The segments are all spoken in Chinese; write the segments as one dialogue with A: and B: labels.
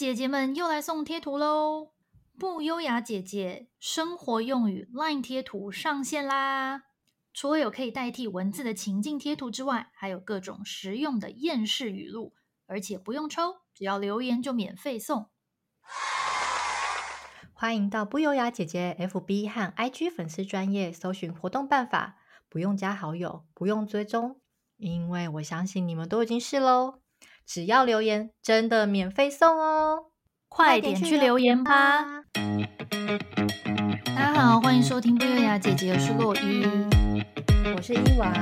A: 姐姐们又来送贴图喽！不优雅姐姐生活用语 LINE 贴图上线啦！除了有可以代替文字的情境贴图之外，还有各种实用的厌世语录，而且不用抽，只要留言就免费送。
B: 欢迎到不优雅姐姐 FB 和 IG 粉丝专业搜寻活动办法，不用加好友，不用追踪，因为我相信你们都已经试喽。只要留言，真的免费送哦！
A: 快点去留言吧！大家好，欢迎收听不优雅姐姐，我是洛伊，
B: 我是伊娃。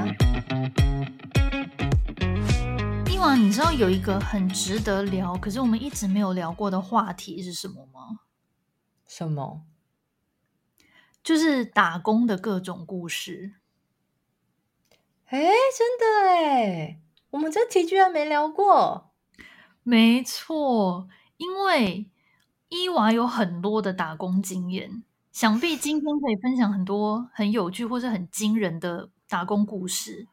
A: 伊娃，你知道有一个很值得聊，可是我们一直没有聊过的话题是什么吗？
B: 什么？
A: 就是打工的各种故事。
B: 哎，真的哎，我们这题居然没聊过。
A: 没错，因为伊娃有很多的打工经验，想必今天可以分享很多很有趣或是很惊人的打工故事。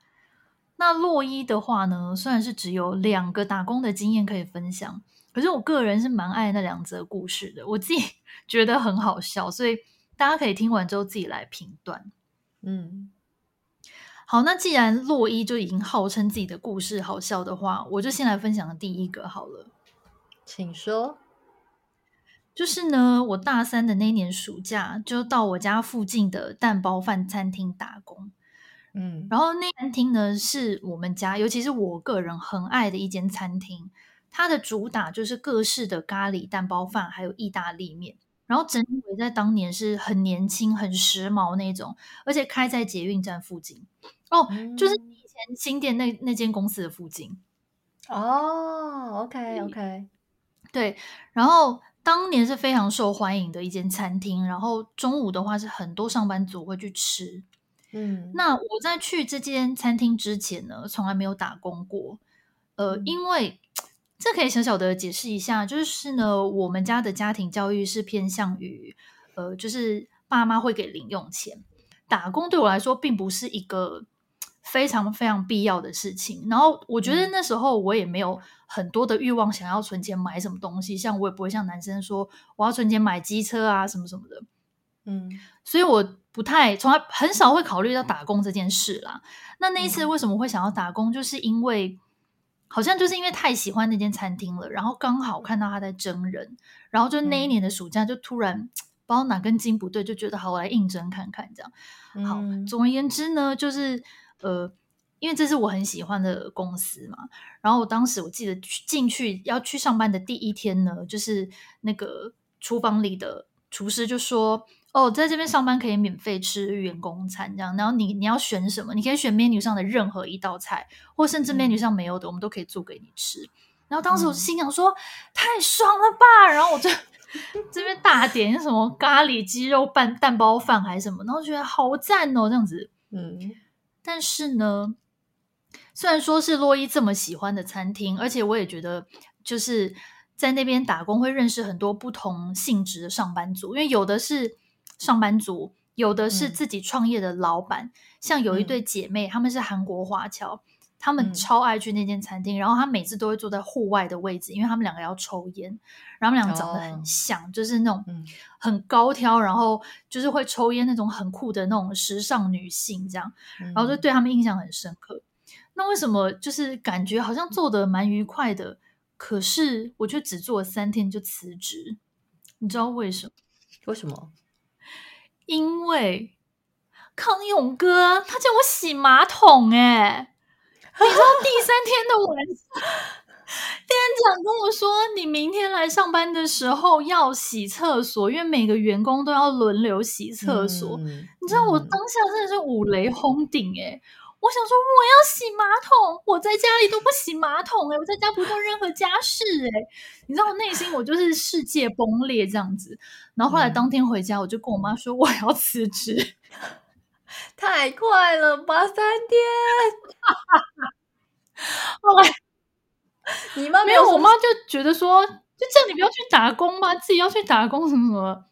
A: 那洛伊的话呢，虽然是只有两个打工的经验可以分享。可是我个人是蛮爱那两则故事的，我自己 觉得很好笑，所以大家可以听完之后自己来评断。
B: 嗯，
A: 好，那既然洛伊就已经号称自己的故事好笑的话，我就先来分享第一个好了。
B: 请说。
A: 就是呢，我大三的那年暑假，就到我家附近的蛋包饭餐厅打工。
B: 嗯，
A: 然后那餐厅呢，是我们家，尤其是我个人很爱的一间餐厅。它的主打就是各式的咖喱蛋包饭，还有意大利面。然后整体在当年是很年轻、很时髦那种，而且开在捷运站附近。哦，嗯、就是以前新店那那间公司的附近。
B: 哦，OK OK，
A: 对。然后当年是非常受欢迎的一间餐厅。然后中午的话是很多上班族会去吃。
B: 嗯，
A: 那我在去这间餐厅之前呢，从来没有打工过。呃，因为。这可以小小的解释一下，就是呢，我们家的家庭教育是偏向于，呃，就是爸妈会给零用钱，打工对我来说并不是一个非常非常必要的事情。然后我觉得那时候我也没有很多的欲望想要存钱买什么东西，像我也不会像男生说我要存钱买机车啊什么什么的，
B: 嗯，
A: 所以我不太从来很少会考虑到打工这件事啦。那那一次为什么会想要打工，就是因为。好像就是因为太喜欢那间餐厅了，然后刚好看到他在征人，然后就那一年的暑假就突然、嗯、不知道哪根筋不对，就觉得好，我来应征看看这样。好，嗯、总而言之呢，就是呃，因为这是我很喜欢的公司嘛，然后我当时我记得去进去要去上班的第一天呢，就是那个厨房里的厨师就说。哦，在这边上班可以免费吃员工餐，这样。然后你你要选什么？你可以选 menu 上的任何一道菜，或甚至 menu 上没有的，嗯、我们都可以做给你吃。然后当时我心想说，嗯、太爽了吧！然后我就 这边大点什么咖喱鸡肉拌蛋包饭还是什么，然后觉得好赞哦，这样子。
B: 嗯。
A: 但是呢，虽然说是洛伊这么喜欢的餐厅，而且我也觉得就是在那边打工会认识很多不同性质的上班族，因为有的是。上班族有的是自己创业的老板，嗯、像有一对姐妹，她、嗯、们是韩国华侨，她们超爱去那间餐厅，嗯、然后她每次都会坐在户外的位置，因为她们两个要抽烟，然后他们两个长得很像，哦、就是那种很高挑，然后就是会抽烟那种很酷的那种时尚女性，这样，嗯、然后就对她们印象很深刻。那为什么就是感觉好像做的蛮愉快的，可是我却只做了三天就辞职？你知道为什么？
B: 为什么？
A: 因为康永哥他叫我洗马桶哎、欸，你知道第三天的晚上，店长跟我说，你明天来上班的时候要洗厕所，因为每个员工都要轮流洗厕所。嗯、你知道我当下真的是五雷轰顶哎、欸。我想说，我要洗马桶，我在家里都不洗马桶哎、欸，我在家不做任何家事哎、欸，你知道我内心我就是世界崩裂这样子。然后后来当天回家，我就跟我妈说我要辞职，
B: 太快了吧，三天。
A: 后来
B: 你妈
A: 没有，我妈就觉得说，就叫你不要去打工嘛，自己要去打工什么什么。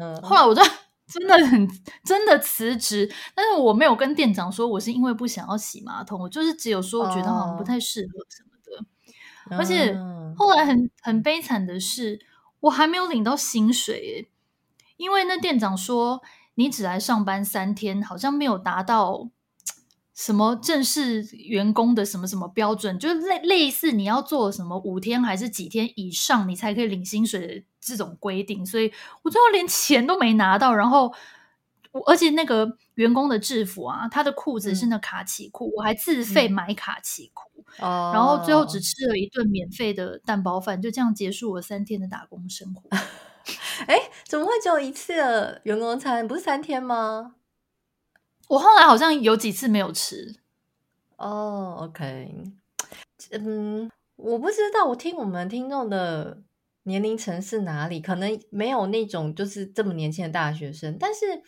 A: 嗯，后来我就。真的很真的辞职，但是我没有跟店长说，我是因为不想要洗马桶，我就是只有说我觉得好像不太适合什么的。而且后来很很悲惨的是，我还没有领到薪水耶，因为那店长说你只来上班三天，好像没有达到什么正式员工的什么什么标准，就类类似你要做什么五天还是几天以上，你才可以领薪水的这种规定，所以我最后连钱都没拿到，然后。而且那个员工的制服啊，他的裤子是那卡其裤，嗯、我还自费买卡其裤，嗯、然后最后只吃了一顿免费的蛋包饭，就这样结束我三天的打工生活。
B: 哎，怎么会只有一次的员工餐？不是三天吗？
A: 我后来好像有几次没有吃。
B: 哦，OK，嗯，我不知道，我听我们听众的年龄层是哪里，可能没有那种就是这么年轻的大学生，但是。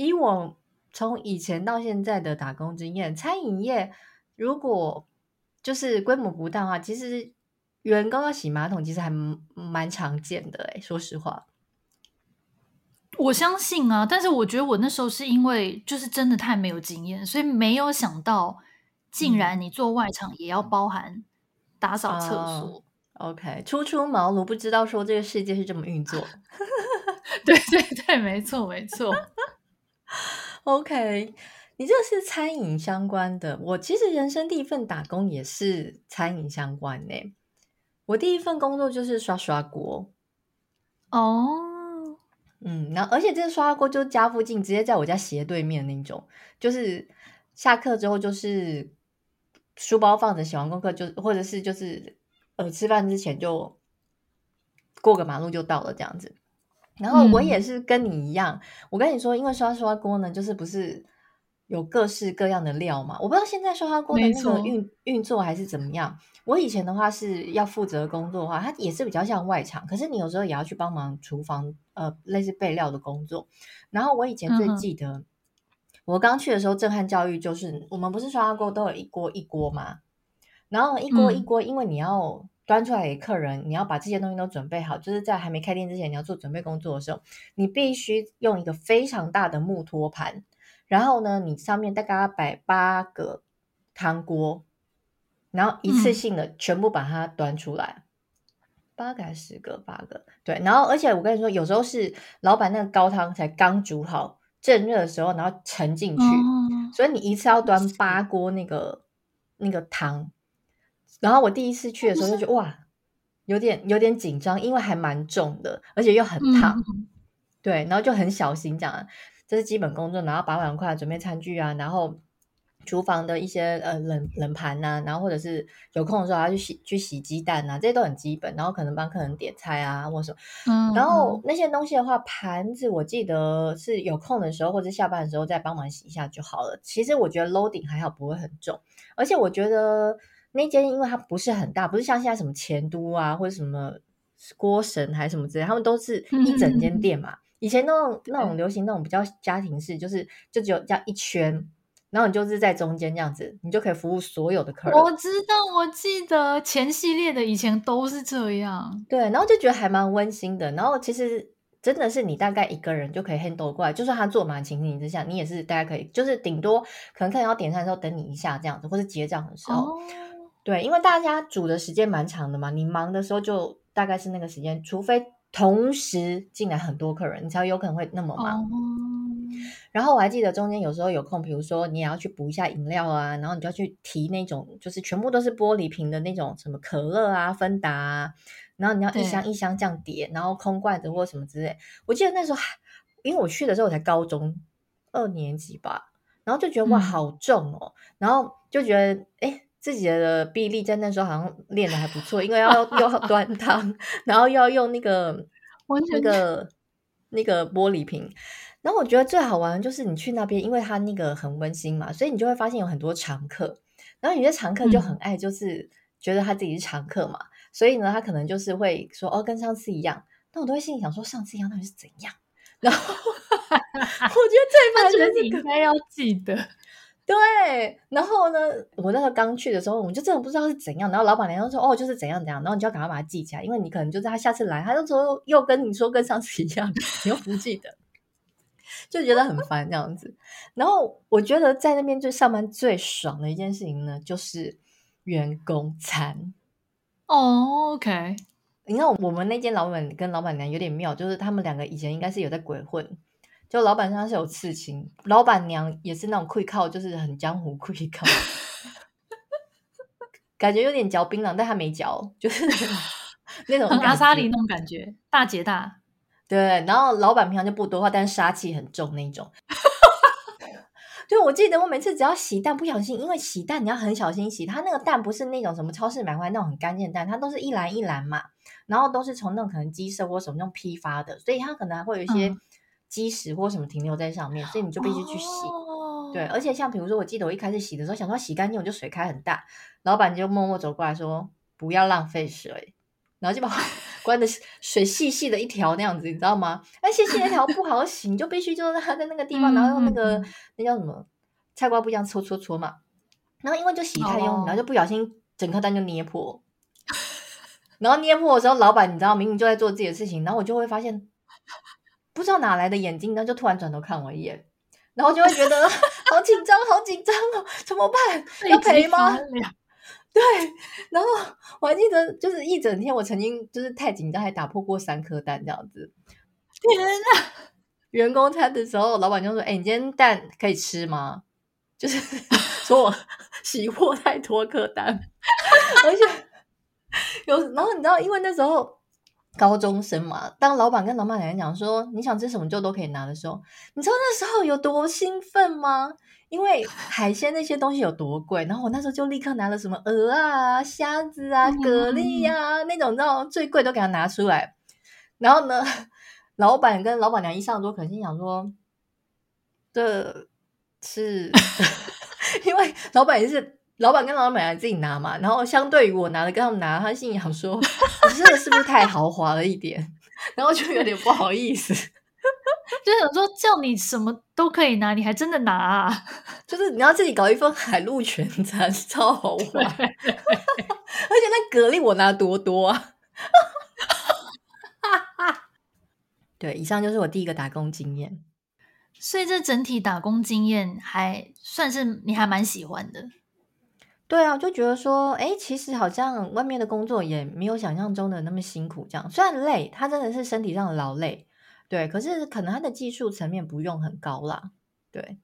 B: 以我从以前到现在的打工经验，餐饮业如果就是规模不大的话，其实员工要洗马桶，其实还蛮常见的。哎，说实话，
A: 我相信啊，但是我觉得我那时候是因为就是真的太没有经验，所以没有想到，竟然你做外场也要包含打扫厕所。
B: Uh, OK，初出茅庐，不知道说这个世界是这么运作。
A: 对 对对，没错没错。
B: OK，你这是餐饮相关的。我其实人生第一份打工也是餐饮相关的。我第一份工作就是刷刷锅。
A: 哦，
B: 嗯，然后而且这个刷锅就家附近，直接在我家斜对面那种。就是下课之后，就是书包放着，写完功课就，或者是就是呃吃饭之前就过个马路就到了这样子。然后我也是跟你一样，嗯、我跟你说，因为刷刷锅呢，就是不是有各式各样的料嘛？我不知道现在刷刷锅的那个运运作还是怎么样。我以前的话是要负责工作的话，它也是比较像外场，可是你有时候也要去帮忙厨房，呃，类似备料的工作。然后我以前最记得，嗯、我刚去的时候，震撼教育就是我们不是刷刷锅都有一锅一锅嘛？然后一锅一锅，因为你要。端出来给客人，你要把这些东西都准备好，就是在还没开店之前，你要做准备工作的时候，你必须用一个非常大的木托盘，然后呢，你上面大概要摆八个汤锅，然后一次性的全部把它端出来，嗯、八个还是十个？八个，对。然后，而且我跟你说，有时候是老板那个高汤才刚煮好，正热的时候，然后盛进去，嗯、所以你一次要端八锅那个那个汤。然后我第一次去的时候就觉得哇，有点有点紧张，因为还蛮重的，而且又很烫，嗯、对，然后就很小心这样，这是基本工作，然后把碗筷、准备餐具啊，然后厨房的一些呃冷冷盘呐、啊，然后或者是有空的时候要去洗去洗鸡蛋啊，这些都很基本，然后可能帮客人点菜啊或什么，嗯，然后那些东西的话，盘子我记得是有空的时候或者下班的时候再帮忙洗一下就好了。其实我觉得 loading 还好，不会很重，而且我觉得。那间因为它不是很大，不是像现在什么钱都啊，或者什么锅神还是什么之类，他们都是一整间店嘛。嗯、以前那种那种流行那种比较家庭式，就是就只有这样一圈，然后你就是在中间这样子，你就可以服务所有的客人。
A: 我知道，我记得前系列的以前都是这样，
B: 对，然后就觉得还蛮温馨的。然后其实真的是你大概一个人就可以 handle 过来，就算他坐满情形之下，你也是大家可以，就是顶多可能客人要点餐的时候等你一下这样子，或是结账的时候。哦对，因为大家煮的时间蛮长的嘛，你忙的时候就大概是那个时间，除非同时进来很多客人，你才有可能会那么忙。Oh. 然后我还记得中间有时候有空，比如说你也要去补一下饮料啊，然后你就要去提那种就是全部都是玻璃瓶的那种什么可乐啊、芬达啊，然后你要一箱一箱这样叠，然后空罐子或什么之类。我记得那时候，因为我去的时候我才高中二年级吧，然后就觉得哇好重哦，嗯、然后就觉得哎。自己的臂力在那时候好像练的还不错，因为要又要端汤，然后又要用那个 那个那个玻璃瓶。然后我觉得最好玩的就是你去那边，因为他那个很温馨嘛，所以你就会发现有很多常客。然后有些常客就很爱，就是觉得他自己是常客嘛，嗯、所以呢，他可能就是会说哦，跟上次一样。但我都会心里想说，上次一样到底是怎样？然后 我觉得最烦的是
A: 你应该要记得。
B: 对，然后呢，我那时候刚去的时候，我就真的不知道是怎样。然后老板娘就说：“哦，就是怎样怎样。”然后你就要赶快把它记起来，因为你可能就是他下次来，他就说又跟你说跟上次一样，你又不记得，就觉得很烦这样子。然后我觉得在那边就上班最爽的一件事情呢，就是员工餐。
A: 哦，OK。
B: 你看我们那间老板跟老板娘有点妙，就是他们两个以前应该是有在鬼混。就老板身上是有刺青，老板娘也是那种溃靠，就是很江湖溃靠，感觉有点嚼槟榔，但他没嚼，就是那种
A: 阿萨里那种感觉，大姐大。
B: 对，然后老板平常就不多话，但是杀气很重那种。对我记得我每次只要洗蛋，不小心，因为洗蛋你要很小心洗，它那个蛋不是那种什么超市买回来那种很干净的蛋，它都是一篮一篮嘛，然后都是从那种可能鸡舍或什么那种批发的，所以它可能还会有一些鸡屎或什么停留在上面，所以你就必须去洗。哦、对，而且像比如说，我记得我一开始洗的时候，想说洗干净，我就水开很大，老板就默默走过来说不要浪费水，然后就把 关的水细细的一条那样子，你知道吗？哎，细细的一条不好洗，你就必须就是它在那个地方，然后用那个那叫什么菜瓜布这样搓搓搓嘛。然后因为就洗太用力，然后就不小心整颗蛋就捏破。然后捏破的时候，老板你知道明明就在做自己的事情，然后我就会发现不知道哪来的眼睛，然后就突然转头看我一眼，然后就会觉得 好紧张，好紧张哦，怎么办？要赔吗？对，然后我还记得，就是一整天，我曾经就是太紧张，还打破过三颗蛋这样子。天哪！员工餐的时候，老板就说：“哎，你今天蛋可以吃吗？”就是说我洗破太多颗蛋，而且有，然后你知道，因为那时候高中生嘛，当老板跟老板娘讲说你想吃什么就都可以拿的时候，你知道那时候有多兴奋吗？因为 海鲜那些东西有多贵，然后我那时候就立刻拿了什么鹅啊、虾子啊、蛤蜊啊、嗯、那种，你知道最贵都给他拿出来。然后呢，老板跟老板娘一上桌，肯定想说，这是 因为老板也是老板跟老板娘自己拿嘛。然后相对于我拿的跟他们拿，他心里想说，这个是不是太豪华了一点？然后就有点不好意思。
A: 就想说叫你什么都可以拿，你还真的拿啊？
B: 就是你要自己搞一份海陆全餐，超好玩。对而且那蛤蜊我拿多多啊！对，以上就是我第一个打工经验。
A: 所以这整体打工经验还算是你还蛮喜欢的。
B: 对啊，就觉得说，哎，其实好像外面的工作也没有想象中的那么辛苦。这样虽然累，他真的是身体上的劳累。对，可是可能他的技术层面不用很高啦。对，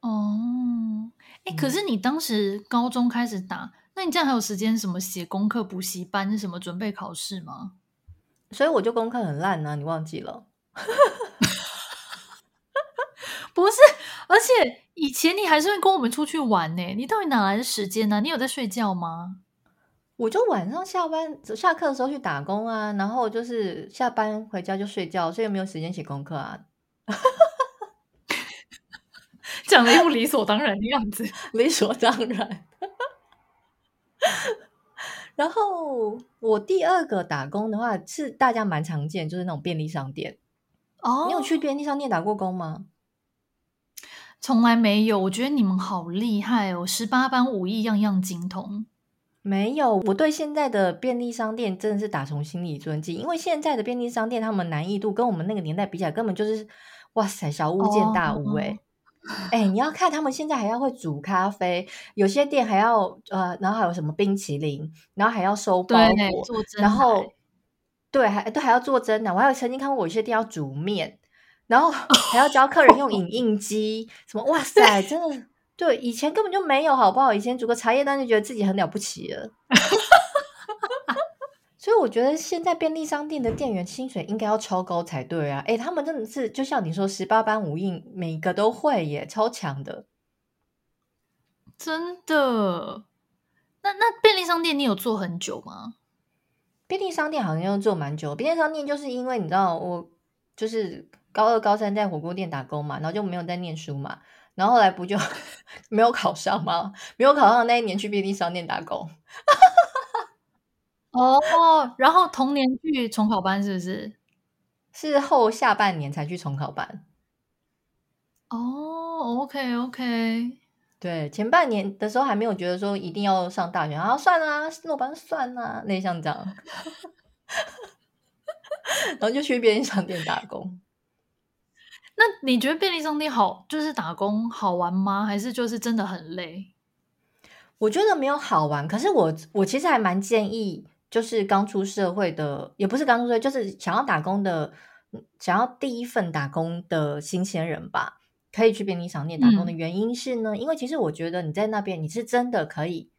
A: 哦，哎，可是你当时高中开始打，嗯、那你这样还有时间什么写功课、补习班、什么准备考试吗？
B: 所以我就功课很烂呢、啊，你忘记了？
A: 不是，而且以前你还是会跟我们出去玩呢，你到底哪来的时间呢、啊？你有在睡觉吗？
B: 我就晚上下班下课的时候去打工啊，然后就是下班回家就睡觉，所以没有时间写功课啊。
A: 讲的又理所当然的样子，
B: 理所当然。然后我第二个打工的话是大家蛮常见，就是那种便利商店。哦，你有去便利商店打过工吗？
A: 从来没有。我觉得你们好厉害哦，十八般武艺样样精通。
B: 没有，我对现在的便利商店真的是打从心里尊敬，因为现在的便利商店，他们难易度跟我们那个年代比起来，根本就是哇塞，小巫见大巫哎哎，你要看他们现在还要会煮咖啡，有些店还要呃，然后还有什么冰淇淋，然后还要收包裹，然后对，还都还要做蒸的，我还有曾经看过有些店要煮面，然后还要教客人用影印机，什么哇塞，真的。对，以前根本就没有，好不好？以前煮个茶叶蛋就觉得自己很了不起了。所以我觉得现在便利商店的店员薪水应该要超高才对啊！诶，他们真的是就像你说，十八般武艺每个都会耶，超强的，
A: 真的。那那便利商店你有做很久吗？
B: 便利商店好像要做蛮久。便利商店就是因为你知道，我就是高二、高三在火锅店打工嘛，然后就没有在念书嘛。然后后来不就 没有考上吗？没有考上那一年去便利商店打工。
A: 哦，然后同年去重考班是不是？
B: 是后下半年才去重考班。
A: 哦，OK OK，
B: 对，前半年的时候还没有觉得说一定要上大学，然后算了，落班算了，类像这样，然后就去便利商店打工。
A: 那你觉得便利商店好，就是打工好玩吗？还是就是真的很累？
B: 我觉得没有好玩，可是我我其实还蛮建议，就是刚出社会的，也不是刚出社会，就是想要打工的，想要第一份打工的新鲜人吧，可以去便利商店打工的原因是呢，嗯、因为其实我觉得你在那边你是真的可以，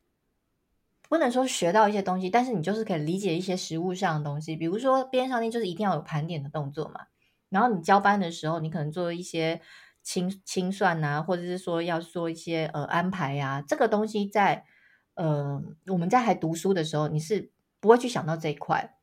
B: 不能说学到一些东西，但是你就是可以理解一些实物上的东西，比如说便利商店就是一定要有盘点的动作嘛，然后你交班的时候，你可能做一些。清清算啊，或者是说要做一些呃安排呀、啊，这个东西在呃我们在还读书的时候，你是不会去想到这一块，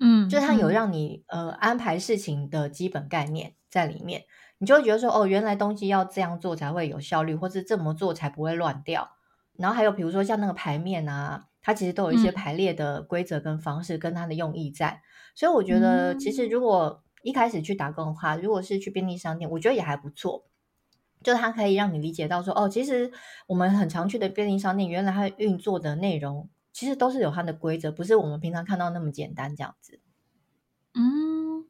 A: 嗯，
B: 就是它有让你、嗯、呃安排事情的基本概念在里面，你就会觉得说哦，原来东西要这样做才会有效率，或是这么做才不会乱掉。然后还有比如说像那个牌面啊，它其实都有一些排列的规则跟方式，跟它的用意在。嗯、所以我觉得其实如果一开始去打工的话，如果是去便利商店，我觉得也还不错。就是它可以让你理解到说，哦，其实我们很常去的便利商店，原来它运作的内容其实都是有它的规则，不是我们平常看到那么简单这样子。
A: 嗯，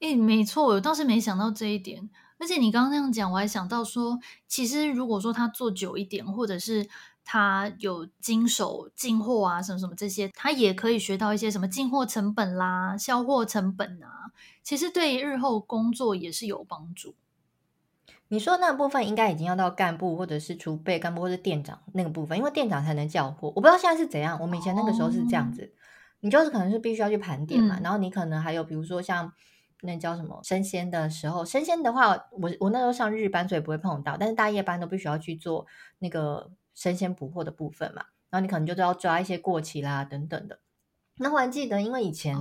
A: 诶，没错，我倒是没想到这一点。而且你刚刚那样讲，我还想到说，其实如果说他做久一点，或者是他有经手进货啊，什么什么这些，他也可以学到一些什么进货成本啦、销货成本啊。其实对日后工作也是有帮助。
B: 你说那部分应该已经要到干部或者是储备干部或者店长那个部分，因为店长才能叫货。我不知道现在是怎样，我们以前那个时候是这样子，哦、你就是可能是必须要去盘点嘛，嗯、然后你可能还有比如说像那叫什么生鲜的时候，生鲜的话，我我那时候上日班所以不会碰到，但是大夜班都必须要去做那个生鲜补货的部分嘛，然后你可能就都要抓一些过期啦等等的。那我还记得，因为以前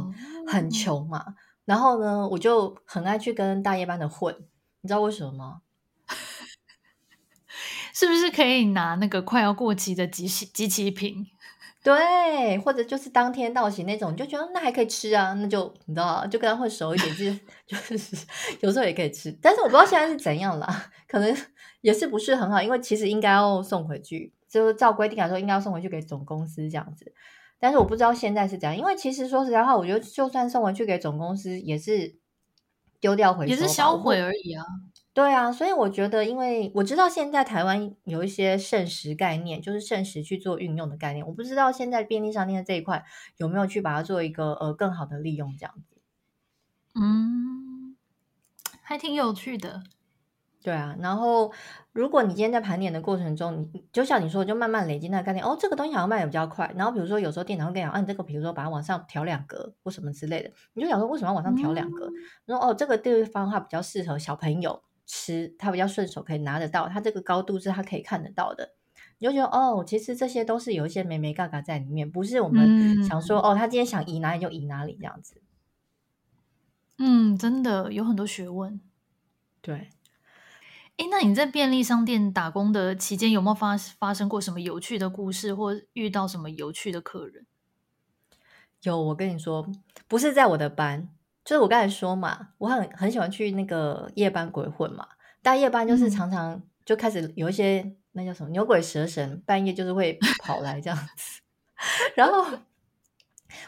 B: 很穷嘛，哦、然后呢，我就很爱去跟大夜班的混，你知道为什么吗？
A: 是不是可以拿那个快要过期的即期即期品？
B: 对，或者就是当天到期那种，你就觉得那还可以吃啊，那就你知道，就跟他混熟一点，就 就是有时候也可以吃。但是我不知道现在是怎样啦，可能也是不是很好，因为其实应该要送回去，就是照规定来说应该要送回去给总公司这样子。但是我不知道现在是怎样，因为其实说实在话，我觉得就算送回去给总公司，也是丢掉回收，
A: 也是销毁而已啊。
B: 对啊，所以我觉得，因为我知道现在台湾有一些剩食概念，就是剩食去做运用的概念。我不知道现在便利商店的这一块有没有去把它做一个呃更好的利用，这样子。
A: 嗯，还挺有趣的。
B: 对啊，然后如果你今天在盘点的过程中，你就像你说，就慢慢累积那个概念。哦，这个东西好像卖的比较快。然后比如说有时候店长会跟你讲，啊，你这个比如说把它往上调两格或什么之类的，你就想说为什么要往上调两格？然后、嗯、哦，这个地方的话比较适合小朋友。吃它比较顺手，可以拿得到，它这个高度是它可以看得到的，你就觉得哦，其实这些都是有一些眉眉嘎嘎在里面，不是我们想说、嗯、哦，他今天想移哪里就移哪里这样子。
A: 嗯，真的有很多学问。
B: 对，
A: 哎，那你在便利商店打工的期间，有没有发发生过什么有趣的故事，或遇到什么有趣的客人？
B: 有，我跟你说，不是在我的班。就是我刚才说嘛，我很很喜欢去那个夜班鬼混嘛。但夜班就是常常就开始有一些、嗯、那叫什么牛鬼蛇神，半夜就是会跑来这样子。然后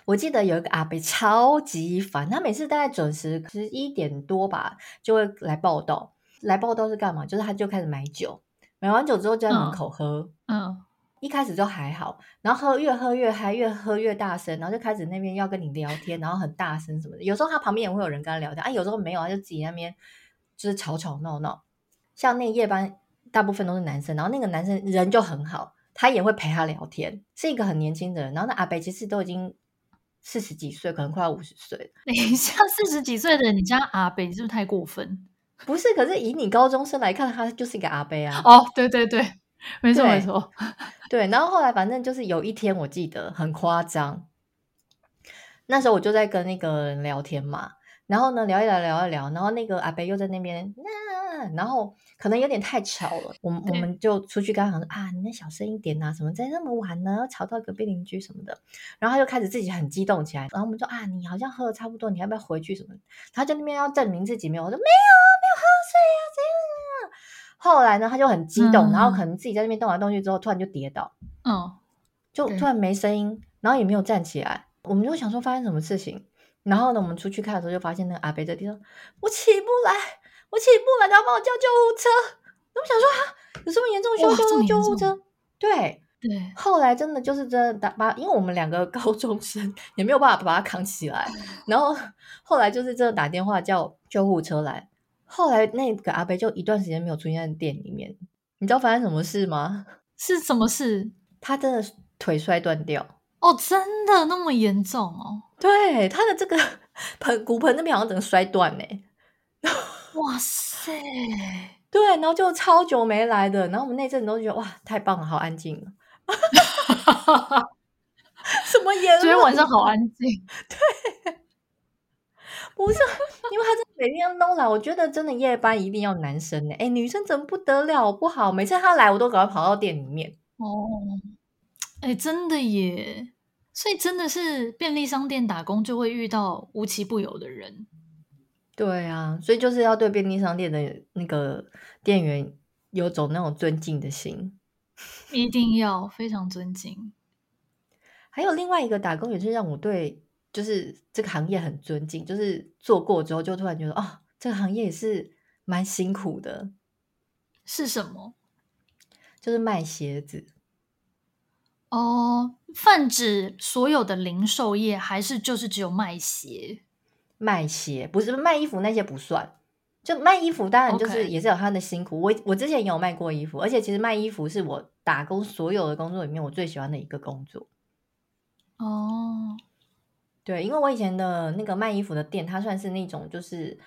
B: 我记得有一个阿伯超级烦，他每次大概准时十一点多吧就会来报到。来报道是干嘛？就是他就开始买酒，买完酒之后就在门口喝。嗯。嗯一开始就还好，然后喝越喝越嗨，越喝越大声，然后就开始那边要跟你聊天，然后很大声什么的。有时候他旁边也会有人跟他聊天，啊，有时候没有，他就自己那边就是吵吵闹闹。像那夜班大部分都是男生，然后那个男生人就很好，他也会陪他聊天，是一个很年轻的人。然后那阿北其实都已经四十几岁，可能快要五十岁。
A: 等一下，四十几岁的你家阿北是不是太过分？
B: 不是，可是以你高中生来看，他就是一个阿伯啊。
A: 哦，对对 对。没错没错，
B: 对，然后后来反正就是有一天我记得很夸张，那时候我就在跟那个人聊天嘛，然后呢聊一聊聊一聊，然后那个阿伯又在那边，那、啊、然后可能有点太吵了，我们我们就出去跟他讲说啊，你那小声一点啊，什么在那么晚呢，吵到隔壁邻居什么的，然后他就开始自己很激动起来，然后我们说啊，你好像喝的差不多，你要不要回去什么？他就那边要证明自己没有，我说没有水啊，怎样？后来呢，他就很激动，嗯、然后可能自己在那边动来动去之后，突然就跌倒，
A: 嗯，
B: 就突然没声音，然后也没有站起来。我们就想说发生什么事情，然后呢，我们出去看的时候就发现那个阿北在地上，我起不来，我起不来，然后帮我叫救护车。我们想说啊，有这么严重需要叫救护车？对，
A: 对，
B: 后来真的就是真的打把，因为我们两个高中生也没有办法把他扛起来，然后后来就是真的打电话叫救护车来。后来那个阿伯就一段时间没有出现在店里面，你知道发生什么事吗？
A: 是什么事？
B: 他真的腿摔断掉。
A: 哦，真的那么严重哦？
B: 对，他的这个盆骨盆那边好像整个摔断呢。
A: 哇塞！
B: 对，然后就超久没来的，然后我们那阵子都觉得哇，太棒了，好安静了。什么言论？
A: 昨天晚上好安静。
B: 对，不是，因为他真的每天都来，我觉得真的夜班一定要男生呢。哎，女生怎么不得了不好？每次他来，我都赶快跑到店里面。
A: 哦。哎，真的耶！所以真的是便利商店打工就会遇到无奇不有的人。
B: 对啊，所以就是要对便利商店的那个店员有种那种尊敬的心，
A: 一定要非常尊敬。
B: 还有另外一个打工也是让我对就是这个行业很尊敬，就是做过之后就突然觉得哦，这个行业也是蛮辛苦的。
A: 是什么？
B: 就是卖鞋子。
A: 哦，泛指所有的零售业，还是就是只有卖鞋？
B: 卖鞋不是卖衣服那些不算，就卖衣服当然就是也是有他的辛苦。我我之前也有卖过衣服，而且其实卖衣服是我打工所有的工作里面我最喜欢的一个工作。
A: 哦，
B: 对，因为我以前的那个卖衣服的店，它算是那种就是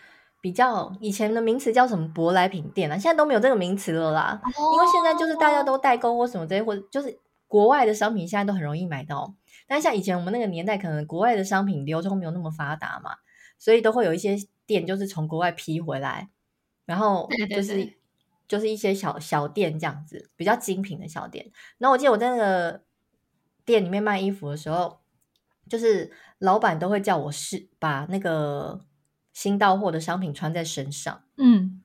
B: 比较以前的名词叫什么舶来品店啊，现在都没有这个名词了啦。Oh. 因为现在就是大家都代购或什么这些，或者就是。国外的商品现在都很容易买到，但像以前我们那个年代，可能国外的商品流通没有那么发达嘛，所以都会有一些店就是从国外批回来，然后就是对对对就是一些小小店这样子，比较精品的小店。然后我记得我在那个店里面卖衣服的时候，就是老板都会叫我试把那个新到货的商品穿在身上，嗯。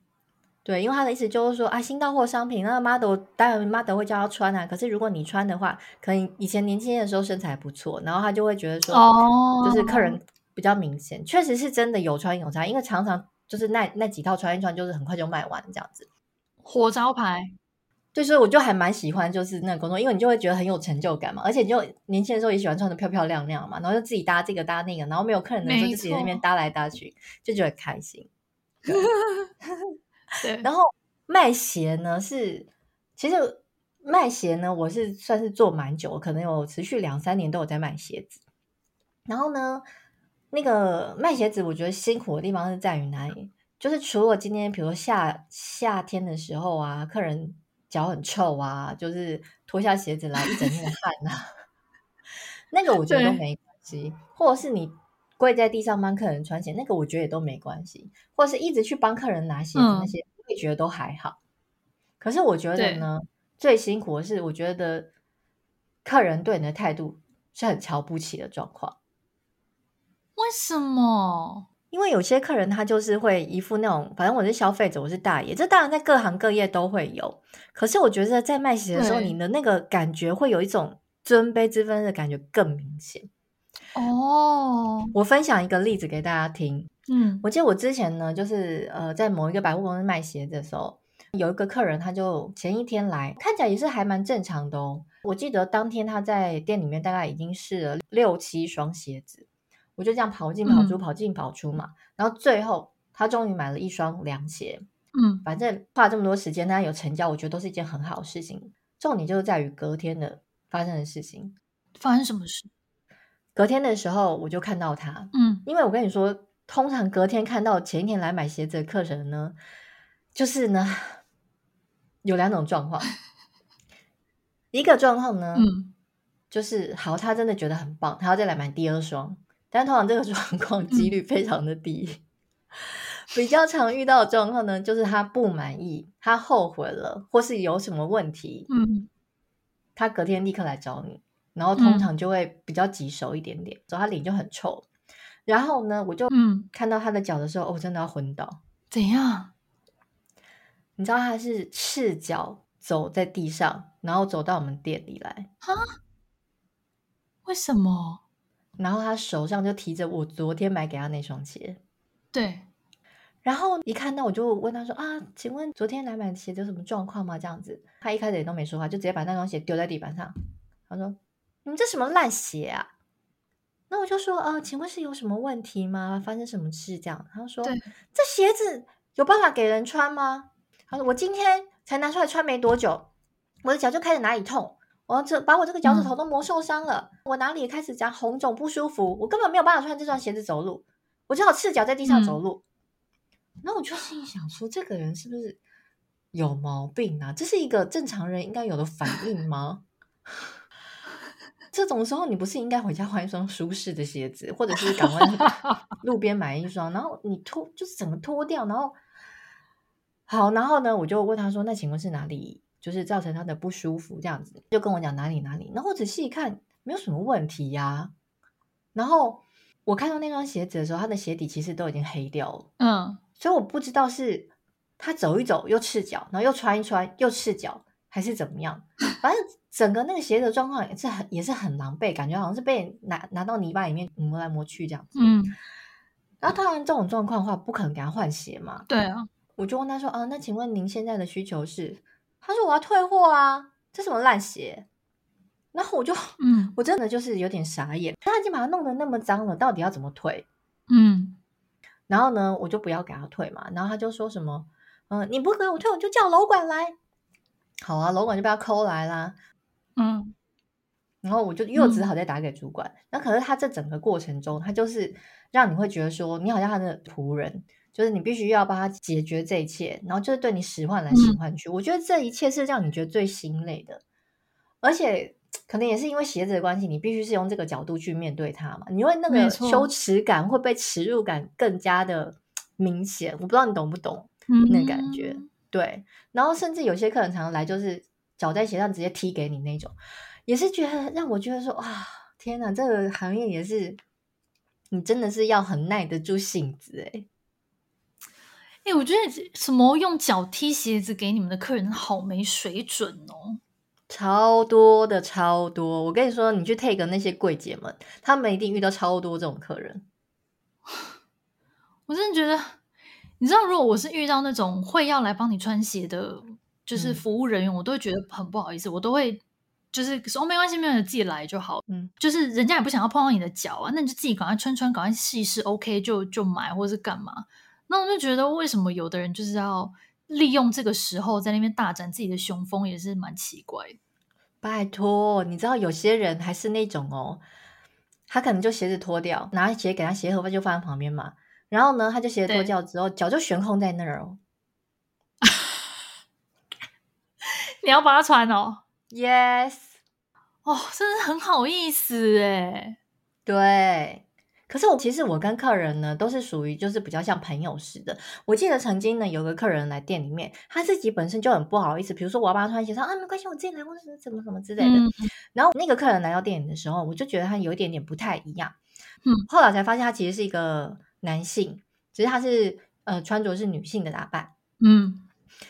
B: 对，因为他的意思就是说啊，新到货商品，那 model 当然 model 会叫他穿啊。可是如果你穿的话，可能以前年轻的时候身材不错，然后他就会觉得说，哦，就是客人比较明显，确实是真的有穿有差，因为常常就是那那几套穿一穿，就是很快就卖完这样子。
A: 火招牌，
B: 对，所以我就还蛮喜欢就是那个工作，因为你就会觉得很有成就感嘛，而且你就年轻的时候也喜欢穿的漂漂亮亮嘛，然后就自己搭这个搭那个，然后没有客人的时候就自己在那边搭来搭去，就觉得开心。
A: 对，
B: 然后卖鞋呢是，其实卖鞋呢，我是算是做蛮久，可能有持续两三年都有在卖鞋子。然后呢，那个卖鞋子，我觉得辛苦的地方是在于哪里？就是除了今天，比如说夏夏天的时候啊，客人脚很臭啊，就是脱下鞋子来一整天的汗啊，那个我觉得都没关系，或者是你。跪在地上帮客人穿鞋，那个我觉得也都没关系，或者是一直去帮客人拿鞋子，嗯、那些我也觉得都还好。可是我觉得呢，最辛苦的是，我觉得客人对你的态度是很瞧不起的状况。
A: 为什么？
B: 因为有些客人他就是会一副那种，反正我是消费者，我是大爷，这当然在各行各业都会有。可是我觉得在卖鞋的时候，你的那个感觉会有一种尊卑之分的感觉更明显。
A: 哦，oh.
B: 我分享一个例子给大家听。嗯，我记得我之前呢，就是呃，在某一个百货公司卖鞋子的时候，有一个客人，他就前一天来，看起来也是还蛮正常的哦。我记得当天他在店里面大概已经试了六七双鞋子，我就这样跑进跑出，跑进跑出嘛。嗯、然后最后他终于买了一双凉鞋。嗯，反正花这么多时间，他有成交，我觉得都是一件很好的事情。重点就是在于隔天的发生的事情。
A: 发生什么事？
B: 隔天的时候，我就看到他。嗯，因为我跟你说，通常隔天看到前一天来买鞋子的客人呢，就是呢有两种状况。一个状况呢，嗯，就是好，他真的觉得很棒，他要再来买第二双。但通常这个状况几率非常的低。嗯、比较常遇到的状况呢，就是他不满意，他后悔了，或是有什么问题，嗯，他隔天立刻来找你。然后通常就会比较棘手一点点，所以、嗯、他脸就很臭。然后呢，我就看到他的脚的时候，我、嗯哦、真的要昏倒。
A: 怎样？
B: 你知道他是赤脚走在地上，然后走到我们店里来。
A: 哈？为什么？
B: 然后他手上就提着我昨天买给他那双鞋。
A: 对。
B: 然后一看到我就问他说：“啊，请问昨天来买的鞋子有什么状况吗？”这样子，他一开始也都没说话，就直接把那双鞋丢在地板上。他说：“你们这什么烂鞋啊？”那我就说：“啊，请问是有什么问题吗？发生什么事？”这样，他说：“这鞋子有办法给人穿吗？”他说：“我今天才拿出来穿没多久，我的脚就开始哪里痛，我这把我这个脚趾头都磨受伤了，嗯、我哪里也开始这样红肿不舒服，我根本没有办法穿这双鞋子走路，我只好赤脚在地上走路。嗯”那我就心里想说，这个人是不是有毛病啊？这是一个正常人应该有的反应吗？这种时候，你不是应该回家换一双舒适的鞋子，或者是赶快 路边买一双，然后你脱就是整个脱掉，然后好，然后呢，我就问他说：“那请问是哪里就是造成他的不舒服？”这样子就跟我讲哪里哪里，然后我仔细一看，没有什么问题呀、啊。然后我看到那双鞋子的时候，他的鞋底其实都已经黑掉了，嗯。所以我不知道是他走一走又赤脚，然后又穿一穿又赤脚，还是怎么样。反正整个那个鞋子的状况也是很也是很狼狈，感觉好像是被拿拿到泥巴里面磨来磨去这样子。嗯。然后当然这种状况的话，不可能给他换鞋嘛。对啊。我就问他说：“啊，那请问您现在的需求是？”他说：“我要退货啊，这什么烂鞋？”然后我就嗯，我真的就是有点傻眼。他已经把它弄得那么脏了，到底要怎么退？嗯。然后呢，我就不要给他退嘛。然后他就说什么，嗯、呃，你不给我退，我就叫楼管来。好啊，楼管就被他抠来啦。嗯，然后我就又只好再打给主管。嗯、那可是他这整个过程中，他就是让你会觉得说，你好像他的仆人，就是你必须要帮他解决这一切，然后就是对你使唤来使唤去。嗯、我觉得这一切是让你觉得最心累的，而且。可能也是因为鞋子的关系，你必须是用这个角度去面对它嘛？你会那个羞耻感会被耻辱感更加的明显。我不知道你懂不懂那感觉？嗯、对。然后甚至有些客人常常来，就是脚在鞋上直接踢给你那种，也是觉得让我觉得说哇，天哪，这个行业也是你真的是要很耐得住性子哎。
A: 哎、欸，我觉得什么用脚踢鞋子给你们的客人好没水准哦。
B: 超多的超多，我跟你说，你去 take 那些柜姐们，他们一定遇到超多这种客人。
A: 我真的觉得，你知道，如果我是遇到那种会要来帮你穿鞋的，就是服务人员，嗯、我都会觉得很不好意思，我都会就是说，哦，没关系，没有，你自己来就好。嗯，就是人家也不想要碰到你的脚啊，那你就自己赶快穿穿，赶快试一试，OK 就就买或者是干嘛。那我就觉得，为什么有的人就是要？利用这个时候在那边大展自己的雄风也是蛮奇怪的。
B: 拜托，你知道有些人还是那种哦，他可能就鞋子脱掉，拿鞋给他鞋盒就放在旁边嘛。然后呢，他就鞋子脱掉之后，脚就悬空在那儿哦。
A: 你要把他穿哦
B: ？Yes。
A: 哦，真的很好意思哎。
B: 对。可是我其实我跟客人呢都是属于就是比较像朋友似的。我记得曾经呢有个客人来店里面，他自己本身就很不好意思，比如说我要帮他穿鞋，说啊没关系，我自己来，或者是什么什么之类的。嗯、然后那个客人来到店里的时候，我就觉得他有一点点不太一样。嗯，后来才发现他其实是一个男性，只是他是呃穿着是女性的打扮。嗯，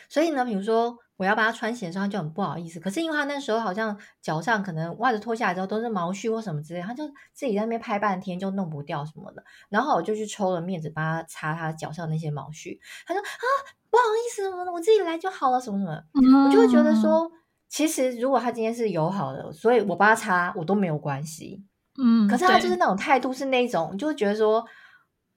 B: 所以呢，比如说。我要帮他穿鞋的时候，他就很不好意思。可是因为他那时候好像脚上可能袜子脱下来之后都是毛絮或什么之类，他就自己在那边拍半天就弄不掉什么的。然后我就去抽了面纸帮他擦他脚上那些毛絮。他说啊，不好意思什么的，我自己来就好了什么什么。嗯、我就会觉得说，其实如果他今天是友好的，所以我帮他擦我都没有关系。嗯，可是他就是那种态度是那种，就会觉得说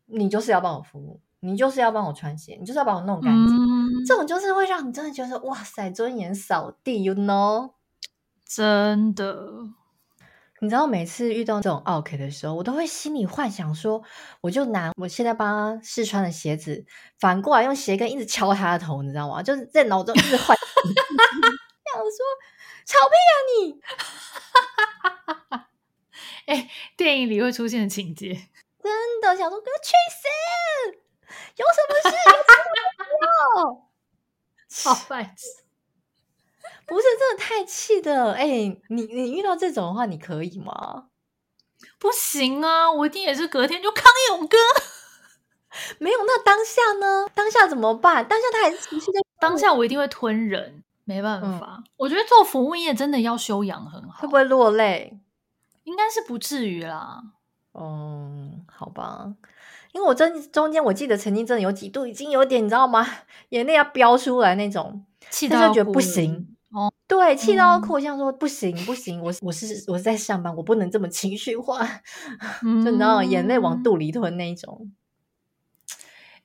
B: 你就是要帮我服务。你就是要帮我穿鞋，你就是要帮我弄干净，嗯、这种就是会让你真的觉得哇塞，尊严扫地，you know？
A: 真的，
B: 你知道每次遇到这种 OK 的时候，我都会心里幻想说，我就拿我现在帮他试穿的鞋子，反过来用鞋跟一直敲他的头，你知道吗？就是在脑中一直幻想 说，臭屁啊你！
A: 哎，电影里会出现的情节，
B: 真的想说给我去死！有什么事？有
A: 好白痴！
B: 不是真的太气的哎、欸！你你遇到这种的话，你可以吗？
A: 不行啊！我一定也是隔天就康永哥。
B: 没有，那当下呢？当下怎么办？当下他还是情绪在。
A: 当下我一定会吞人，没办法。嗯、我觉得做服务业真的要修养很好。
B: 会不会落泪？
A: 应该是不至于啦。
B: 嗯，好吧。因为我真中间我记得曾经真的有几度已经有点你知道吗？眼泪要飙出来那种，
A: 气到
B: 就觉得不行
A: 哦，
B: 对，气到哭，像说不行不行，我我是我是在上班，我不能这么情绪化，嗯、就你知道眼泪往肚里吞那一种。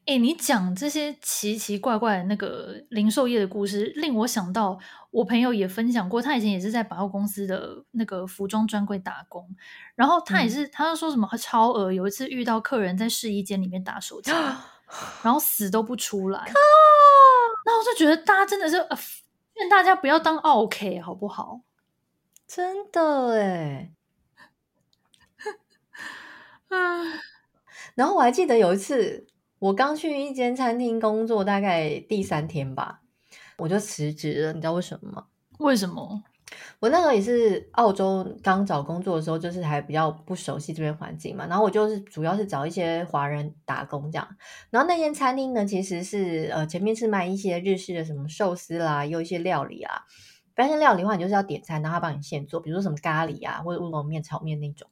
A: 哎、欸，你讲这些奇奇怪怪的那个零售业的故事，令我想到我朋友也分享过，他以前也是在百货公司的那个服装专柜打工，然后他也是，嗯、他就说什么超额，有一次遇到客人在试衣间里面打手枪，然后死都不出来，那我就觉得大家真的是劝、呃、大家不要当 OK 好不好？
B: 真的哎，嗯，然后我还记得有一次。我刚去一间餐厅工作，大概第三天吧，我就辞职了。你知道为什么吗？
A: 为什么？
B: 我那时候也是澳洲刚找工作的时候，就是还比较不熟悉这边环境嘛。然后我就是主要是找一些华人打工这样。然后那间餐厅呢，其实是呃前面是卖一些日式的什么寿司啦，有一些料理啊。但是料理的话，你就是要点餐，然后他帮你现做，比如说什么咖喱啊，或者乌龙面、炒面那种。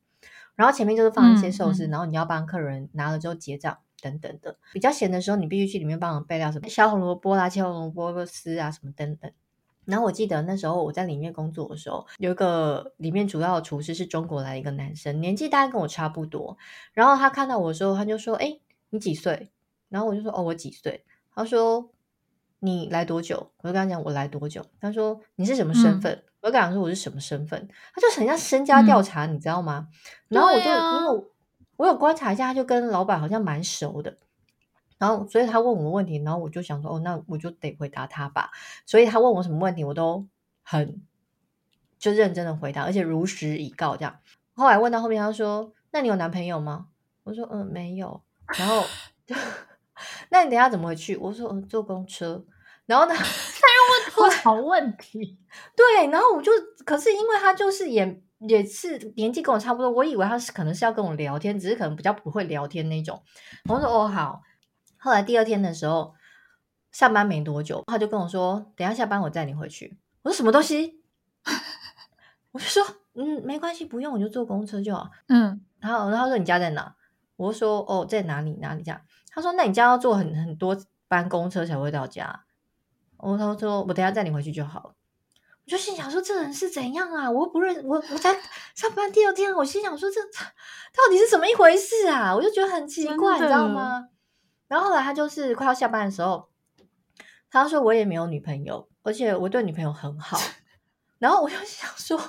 B: 然后前面就是放一些寿司，嗯嗯、然后你要帮客人拿了之后结账。等等的，比较闲的时候，你必须去里面帮忙备料，什么小红萝卜啦、切红萝卜丝啊，什么等等。然后我记得那时候我在里面工作的时候，有一个里面主要的厨师是中国来的一个男生，年纪大概跟我差不多。然后他看到我的时候，他就说：“哎，你几岁？”然后我就说：“哦，我几岁？”他说：“你来多久？”我就跟他讲：“我来多久？”他说：“你是什么身份？”嗯、我就跟他说：“我是什么身份？”他就很像身家调查，嗯、你知道吗？然后我就、啊、因为。我有观察一下，他就跟老板好像蛮熟的，然后所以他问我问题，然后我就想说，哦，那我就得回答他吧。所以他问我什么问题，我都很就认真的回答，而且如实以告这样。后来问到后面，他说：“那你有男朋友吗？”我说：“嗯，没有。”然后就，那你等下怎么回去？我说：“嗯，坐公车。”然后呢，他又
A: 问出好问题，
B: 对，然后我就，可是因为他就是也。也是年纪跟我差不多，我以为他是可能是要跟我聊天，只是可能比较不会聊天那种。我说哦好，后来第二天的时候上班没多久，他就跟我说，等一下下班我载你回去。我说什么东西？我就说嗯没关系，不用，我就坐公车就好。嗯，然后然后他说你家在哪？我说哦在哪里哪里这样。他说那你家要坐很很多班公车才会到家。我他说我等一下载你回去就好。我就心想说，这人是怎样啊？我又不认我，我才上班第二天，我心想说，这到底是怎么一回事啊？我就觉得很奇怪，你知道吗？然后后来他就是快要下班的时候，他说我也没有女朋友，而且我对女朋友很好。然后我就想说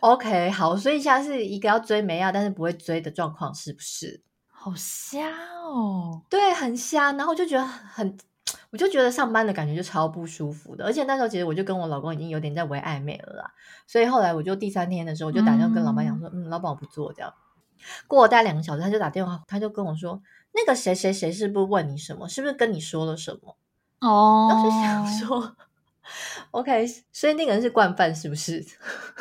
B: ，OK，好，所以现在是一个要追没要，但是不会追的状况，是不是？
A: 好瞎哦，
B: 对，很瞎。然后我就觉得很。我就觉得上班的感觉就超不舒服的，而且那时候其实我就跟我老公已经有点在为暧昧了啦，所以后来我就第三天的时候我就打电话跟老板讲说，嗯，嗯，老板我不做这样。过了大概两个小时，他就打电话，他就跟我说，那个谁谁谁是不是问你什么？是不是跟你说了什么？哦，然后就想说，OK，所以那个人是惯犯是不是？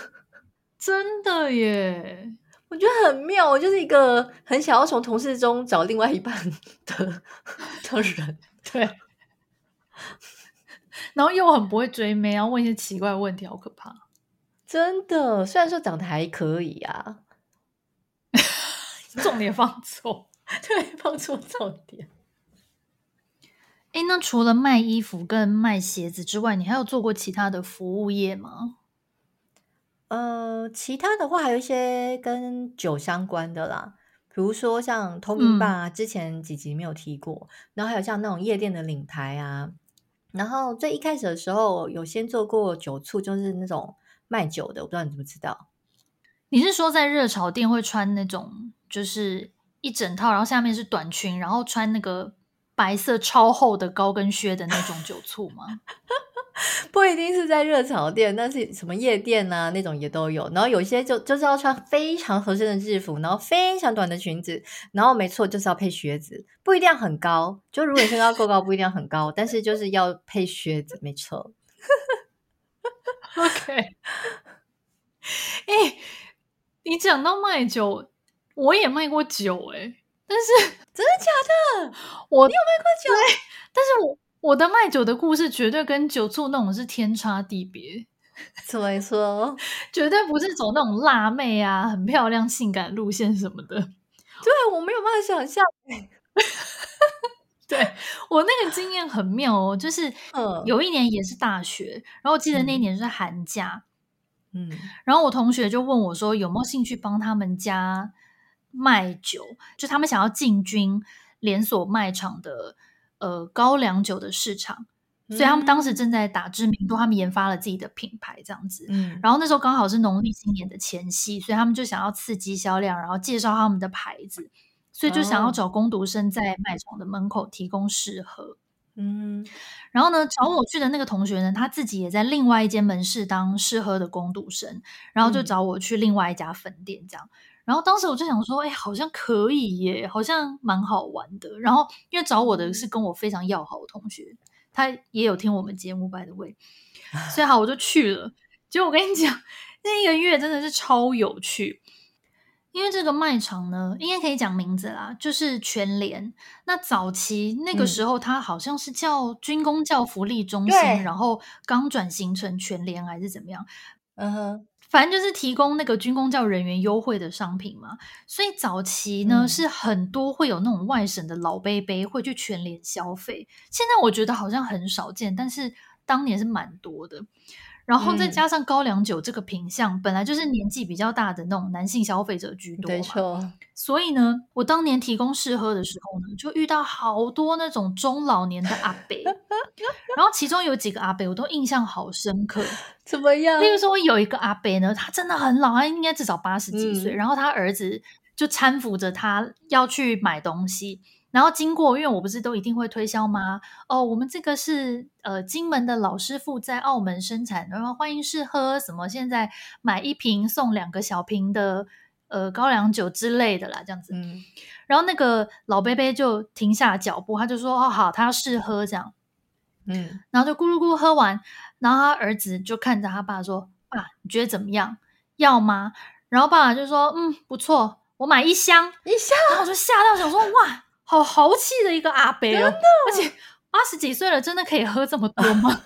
A: 真的耶，
B: 我觉得很妙，我就是一个很想要从同事中找另外一半的 的人，对。
A: 然后又很不会追妹，然后问一些奇怪的问题，好可怕！
B: 真的，虽然说长得还可以啊，
A: 重点放错，
B: 对，放错重点。
A: 哎，那除了卖衣服跟卖鞋子之外，你还有做过其他的服务业吗？
B: 呃，其他的话还有一些跟酒相关的啦，比如说像通明吧，嗯、之前几集没有提过，然后还有像那种夜店的领台啊。然后最一开始的时候，有先做过酒醋，就是那种卖酒的，我不知道你怎么知道？
A: 你是说在热炒店会穿那种，就是一整套，然后下面是短裙，然后穿那个白色超厚的高跟靴的那种酒醋吗？
B: 不一定是在热炒店，但是什么夜店啊那种也都有。然后有些就就是要穿非常合身的制服，然后非常短的裙子，然后没错就是要配靴子，不一定要很高。就如果你身高够高，不一定要很高，但是就是要配靴子，没错。
A: OK，哎、欸，你讲到卖酒，我也卖过酒哎、欸，但是
B: 真的假的？
A: 我
B: 你有卖过酒？
A: 对，但是我。我的卖酒的故事绝对跟酒醋那种是天差地别，
B: 怎么说？
A: 绝对不是走那种辣妹啊，很漂亮、性感路线什么的。
B: 对，我没有办法想象。
A: 对我那个经验很妙哦，就是有一年也是大学，然后我记得那一年是寒假，
B: 嗯，
A: 然后我同学就问我说有没有兴趣帮他们家卖酒，就他们想要进军连锁卖场的呃高粱酒的市场。所以他们当时正在打知名度，他们研发了自己的品牌，这样子。
B: 嗯，
A: 然后那时候刚好是农历新年的前夕，所以他们就想要刺激销量，然后介绍他们的牌子，所以就想要找工读生在卖场的门口提供试喝。
B: 嗯，
A: 然后呢，找我去的那个同学呢，他自己也在另外一间门市当试喝的工读生，然后就找我去另外一家分店这样。然后当时我就想说，哎，好像可以耶，好像蛮好玩的。然后因为找我的是跟我非常要好的同学。他也有听我们节目，by the way，所以好，我就去了。结果我跟你讲，那一个月真的是超有趣，因为这个卖场呢，应该可以讲名字啦，就是全联。那早期那个时候，它好像是叫军工教福利中心，嗯、然后刚转型成全联还是怎么样？
B: 嗯哼。
A: 反正就是提供那个军工教人员优惠的商品嘛，所以早期呢、嗯、是很多会有那种外省的老杯杯会去全联消费，现在我觉得好像很少见，但是当年是蛮多的。然后再加上高粱酒这个品相，嗯、本来就是年纪比较大的那种男性消费者居多嘛，
B: 没错。
A: 所以呢，我当年提供试喝的时候呢，就遇到好多那种中老年的阿伯，然后其中有几个阿伯我都印象好深刻。
B: 怎么样？
A: 例如说，有一个阿伯呢，他真的很老，他应该至少八十几岁，嗯、然后他儿子就搀扶着他要去买东西。然后经过，因为我不是都一定会推销吗？哦，我们这个是呃金门的老师傅在澳门生产，然后欢迎试喝什么，现在买一瓶送两个小瓶的呃高粱酒之类的啦，这样子。
B: 嗯。
A: 然后那个老伯伯就停下脚步，他就说：“哦，好，他要试喝这样。”
B: 嗯。然
A: 后就咕噜咕噜喝完，然后他儿子就看着他爸说：“爸，你觉得怎么样？要吗？”然后爸爸就说：“嗯，不错，我买一箱
B: 一箱。”
A: 然后我就吓到想说：“哇！”好豪气的一个阿伯哦，而且二十几岁了，真的可以喝这么多吗？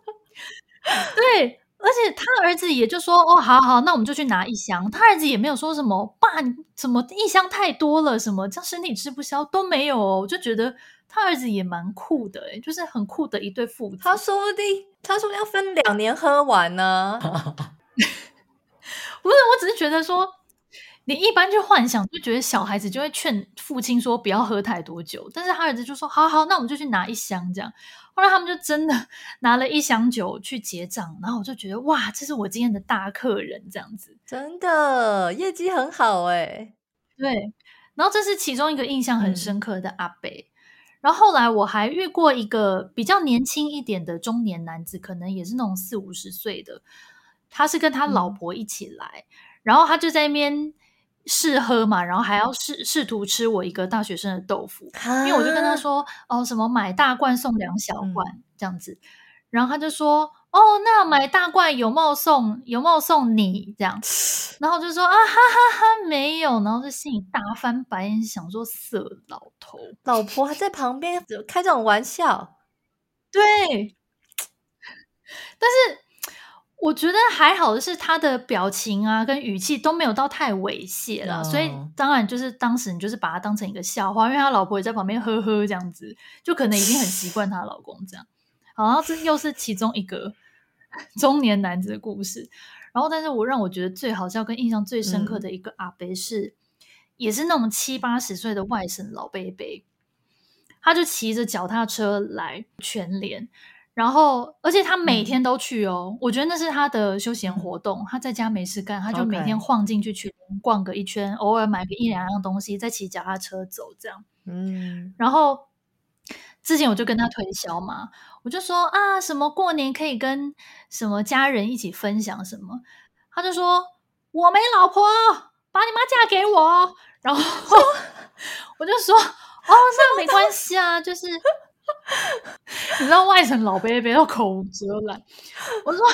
A: 对，而且他儿子也就说：“哦，好好，那我们就去拿一箱。”他儿子也没有说什么“爸，你怎么一箱太多了？什么这样身体吃不消都没有哦。”我就觉得他儿子也蛮酷的，诶就是很酷的一对父子。
B: 他说不定，他说要分两年喝完呢。
A: 不是，我只是觉得说。你一般就幻想，就觉得小孩子就会劝父亲说不要喝太多酒，但是他儿子就说好好，那我们就去拿一箱这样。后来他们就真的 拿了一箱酒去结账，然后我就觉得哇，这是我今天的大客人这样子，
B: 真的业绩很好哎。
A: 对，然后这是其中一个印象很深刻的阿伯。嗯、然后后来我还遇过一个比较年轻一点的中年男子，可能也是那种四五十岁的，他是跟他老婆一起来，嗯、然后他就在那边。试喝嘛，然后还要试试图吃我一个大学生的豆腐，因为我就跟他说哦，什么买大罐送两小罐、嗯、这样子，然后他就说哦，那买大罐有没有送有没有送你？这样，然后就说啊哈哈哈没有，然后就心里大翻白眼，想说色老头，
B: 老婆还在旁边开这种玩笑，
A: 对，但是。我觉得还好的是他的表情啊，跟语气都没有到太猥亵了，oh. 所以当然就是当时你就是把他当成一个笑话，因为他老婆也在旁边呵呵这样子，就可能已经很习惯他老公这样。好，然后这又是其中一个 中年男子的故事。然后，但是我让我觉得最好笑跟印象最深刻的一个阿伯是，嗯、也是那种七八十岁的外省老伯伯，他就骑着脚踏车来全联。然后，而且他每天都去哦，嗯、我觉得那是他的休闲活动。他在家没事干，他就每天晃进去去逛个一圈.偶尔买个一两样东西，再骑脚踏车走这样。
B: 嗯，
A: 然后之前我就跟他推销嘛，我就说啊，什么过年可以跟什么家人一起分享什么，他就说我没老婆，把你妈嫁给我。然后 我就说哦，那没关系啊，就是。你知道外省老伯伯都口无遮拦，我说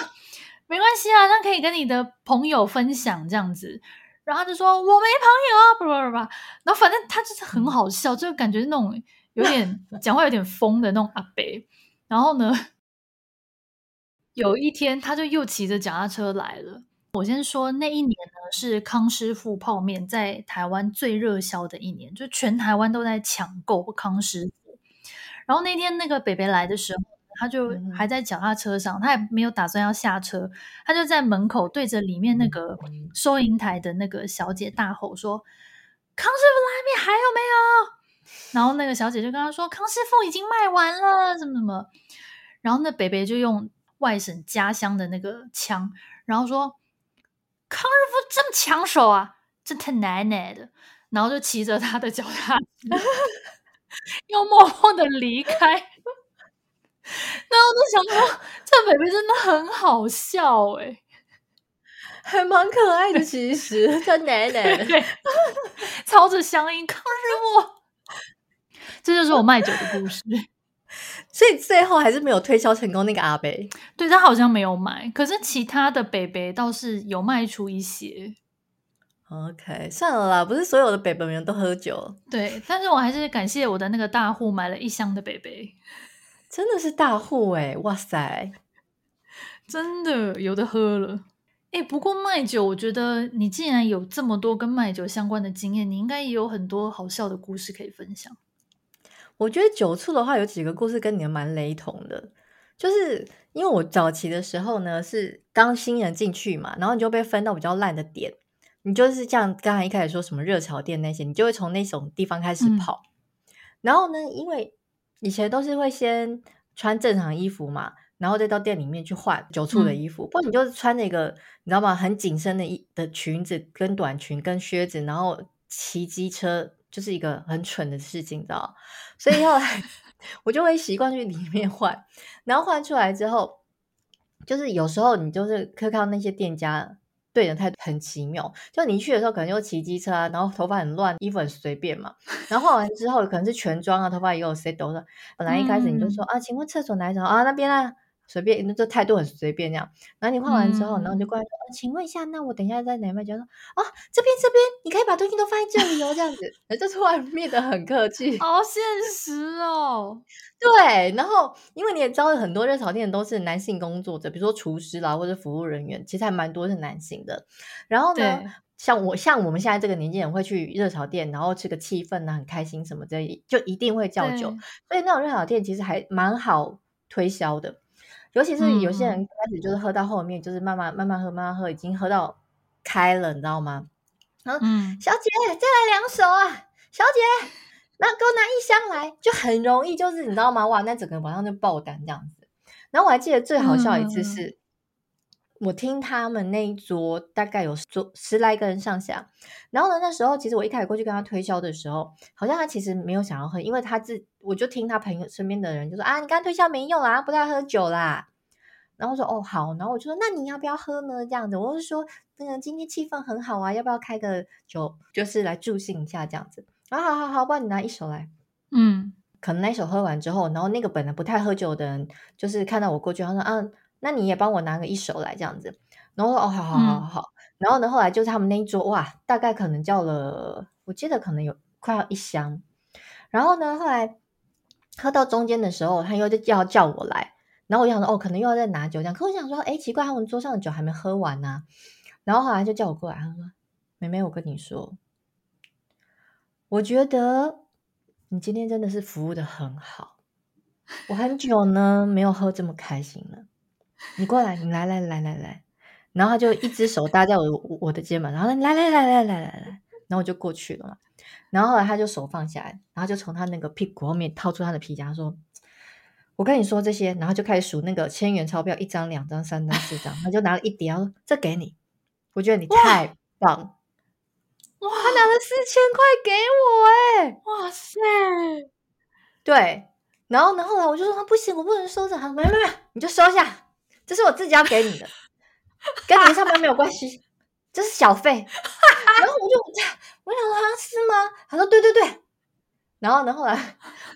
A: 没关系啊，那可以跟你的朋友分享这样子，然后他就说我没朋友啊，不不不，然后反正他就是很好笑，就感觉那种有点讲话有点疯的那种阿伯。然后呢，有一天他就又骑着脚踏车来了。我先说那一年呢，是康师傅泡面在台湾最热销的一年，就全台湾都在抢购康师傅。然后那天那个北北来的时候，他就还在脚踏车上，他也没有打算要下车，他就在门口对着里面那个收银台的那个小姐大吼说：“康师傅拉面还有没有？”然后那个小姐就跟他说：“康师傅已经卖完了，怎么怎么。”然后那北北就用外省家乡的那个腔，然后说：“康师傅这么抢手啊，这他奶奶的。”然后就骑着他的脚踏车，又默默的离开。然后我就想说，这北北真的很好笑哎、欸，
B: 还蛮可爱的。其实，他奶奶
A: 操着乡音，抗日我，这就是我卖酒的故事。
B: 所以最后还是没有推销成功。那个阿北，
A: 对，他好像没有买，可是其他的北北倒是有卖出一些。
B: OK，算了啦，不是所有的北北人都喝酒。
A: 对，但是我还是感谢我的那个大户买了一箱的北北，
B: 真的是大户哎、欸，哇塞，
A: 真的有的喝了。哎，不过卖酒，我觉得你既然有这么多跟卖酒相关的经验，你应该也有很多好笑的故事可以分享。
B: 我觉得酒醋的话，有几个故事跟你们蛮雷同的，就是因为我早期的时候呢，是刚新人进去嘛，然后你就被分到比较烂的点。你就是像刚才一开始说什么热潮店那些，你就会从那种地方开始跑。嗯、然后呢，因为以前都是会先穿正常衣服嘛，然后再到店里面去换酒促的衣服。嗯、不然你就是穿那个你知道吗？很紧身的衣的裙子跟短裙跟靴子，然后骑机车就是一个很蠢的事情，你知道？所以后来 我就会习惯去里面换，然后换出来之后，就是有时候你就是可以看到那些店家。对人态度很奇妙，就你去的时候可能就骑机车啊，然后头发很乱，衣服很随便嘛。然后化完之后可能是全妆啊，头发也有 set 的。本来一开始你就说、嗯、啊，请问厕所哪一种啊？那边啊。随便，那这态度很随便那样。然后你换完之后，嗯、然后你就过来说：“呃，请问一下，那我等一下在哪边？”就说：“哦，这边这边，你可以把东西都放在这里哦。”这样子，就突然变得很客气，
A: 好现实哦。
B: 对，然后因为你也知道，很多热炒店都是男性工作者，比如说厨师啦，或者服务人员，其实还蛮多是男性的。然后呢，像我像我们现在这个年纪人会去热炒店，然后吃个气氛呢，很开心什么的，就一定会叫酒。所以那种热炒店其实还蛮好推销的。尤其是有些人开始就是喝到后面，就是慢慢慢慢喝，慢慢喝，已经喝到开了，你知道吗？然后，嗯，小姐再来两手啊！小姐，那给我拿一箱来，就很容易，就是你知道吗？哇，那整个晚上就爆单这样子。然后我还记得最好笑一次是，嗯、我听他们那一桌大概有桌十来个人上下，然后呢，那时候其实我一开始过去跟他推销的时候，好像他其实没有想要喝，因为他自我就听他朋友身边的人就说啊，你刚刚推销没用啦，不太喝酒啦。然后我说哦好，然后我就说那你要不要喝呢？这样子，我就说那个今天气氛很好啊，要不要开个酒，就是来助兴一下这样子。啊好好好，不然你拿一手来。嗯，可能那一手喝完之后，然后那个本来不太喝酒的人，就是看到我过去，他说啊，那你也帮我拿个一手来这样子。然后说哦好好好好好。嗯、然后呢，后来就是他们那一桌哇，大概可能叫了，我记得可能有快要一箱。然后呢，后来喝到中间的时候，他又要叫我来。然后我就想说，哦，可能又要再拿酒这样。可我想说，哎，奇怪，他们桌上的酒还没喝完呢、啊。然后后来就叫我过来，他说：“妹妹，我跟你说，我觉得你今天真的是服务的很好。我很久呢没有喝这么开心了。你过来，你来来来来来。然后他就一只手搭在我我的肩膀，然后来来来来来来来，然后我就过去了嘛。然后后来他就手放下来，然后就从他那个屁股后面掏出他的皮夹，说。我跟你说这些，然后就开始数那个千元钞票，一张、两张、三张、四张，他就拿了一叠，说这给你，我觉得你太棒，哇！他拿了四千块给我，哎，哇塞！对，然后呢，后来我就说他不行，我不能收着，他说没有没有，你就收下，这是我自己要给你的，跟你上班没有关系，这是小费。然后我就我想说啊，是吗？他说对对对。然后呢，后来